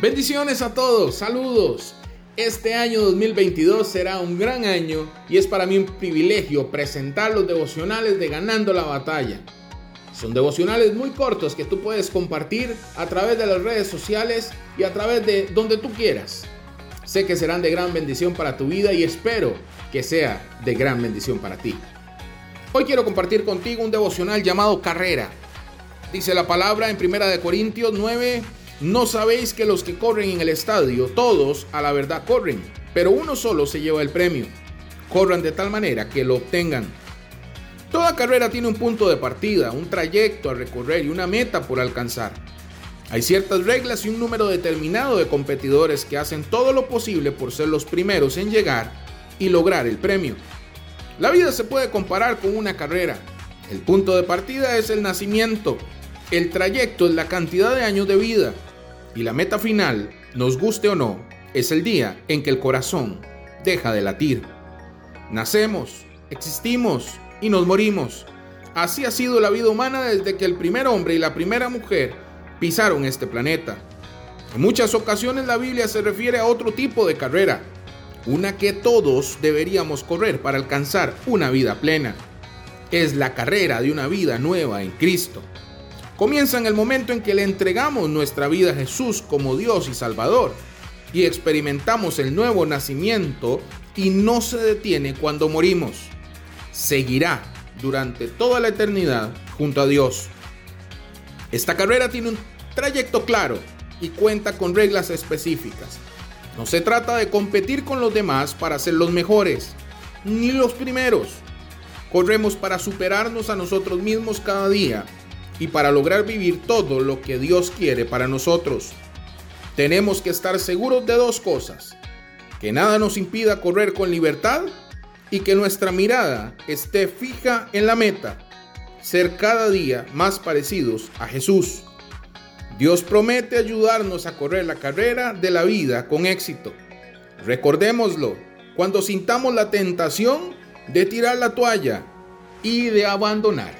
Bendiciones a todos, saludos. Este año 2022 será un gran año y es para mí un privilegio presentar los devocionales de Ganando la Batalla. Son devocionales muy cortos que tú puedes compartir a través de las redes sociales y a través de donde tú quieras. Sé que serán de gran bendición para tu vida y espero que sea de gran bendición para ti. Hoy quiero compartir contigo un devocional llamado Carrera. Dice la palabra en 1 Corintios 9, no sabéis que los que corren en el estadio, todos a la verdad corren, pero uno solo se lleva el premio. Corran de tal manera que lo obtengan. Toda carrera tiene un punto de partida, un trayecto a recorrer y una meta por alcanzar. Hay ciertas reglas y un número determinado de competidores que hacen todo lo posible por ser los primeros en llegar y lograr el premio. La vida se puede comparar con una carrera. El punto de partida es el nacimiento, el trayecto es la cantidad de años de vida y la meta final, nos guste o no, es el día en que el corazón deja de latir. Nacemos, existimos y nos morimos. Así ha sido la vida humana desde que el primer hombre y la primera mujer pisaron este planeta. En muchas ocasiones la Biblia se refiere a otro tipo de carrera, una que todos deberíamos correr para alcanzar una vida plena. Es la carrera de una vida nueva en Cristo comienza en el momento en que le entregamos nuestra vida a Jesús como Dios y Salvador y experimentamos el nuevo nacimiento y no se detiene cuando morimos. Seguirá durante toda la eternidad junto a Dios. Esta carrera tiene un trayecto claro y cuenta con reglas específicas. No se trata de competir con los demás para ser los mejores, ni los primeros. Corremos para superarnos a nosotros mismos cada día y para lograr vivir todo lo que Dios quiere para nosotros. Tenemos que estar seguros de dos cosas, que nada nos impida correr con libertad y que nuestra mirada esté fija en la meta, ser cada día más parecidos a Jesús. Dios promete ayudarnos a correr la carrera de la vida con éxito. Recordémoslo, cuando sintamos la tentación de tirar la toalla y de abandonar.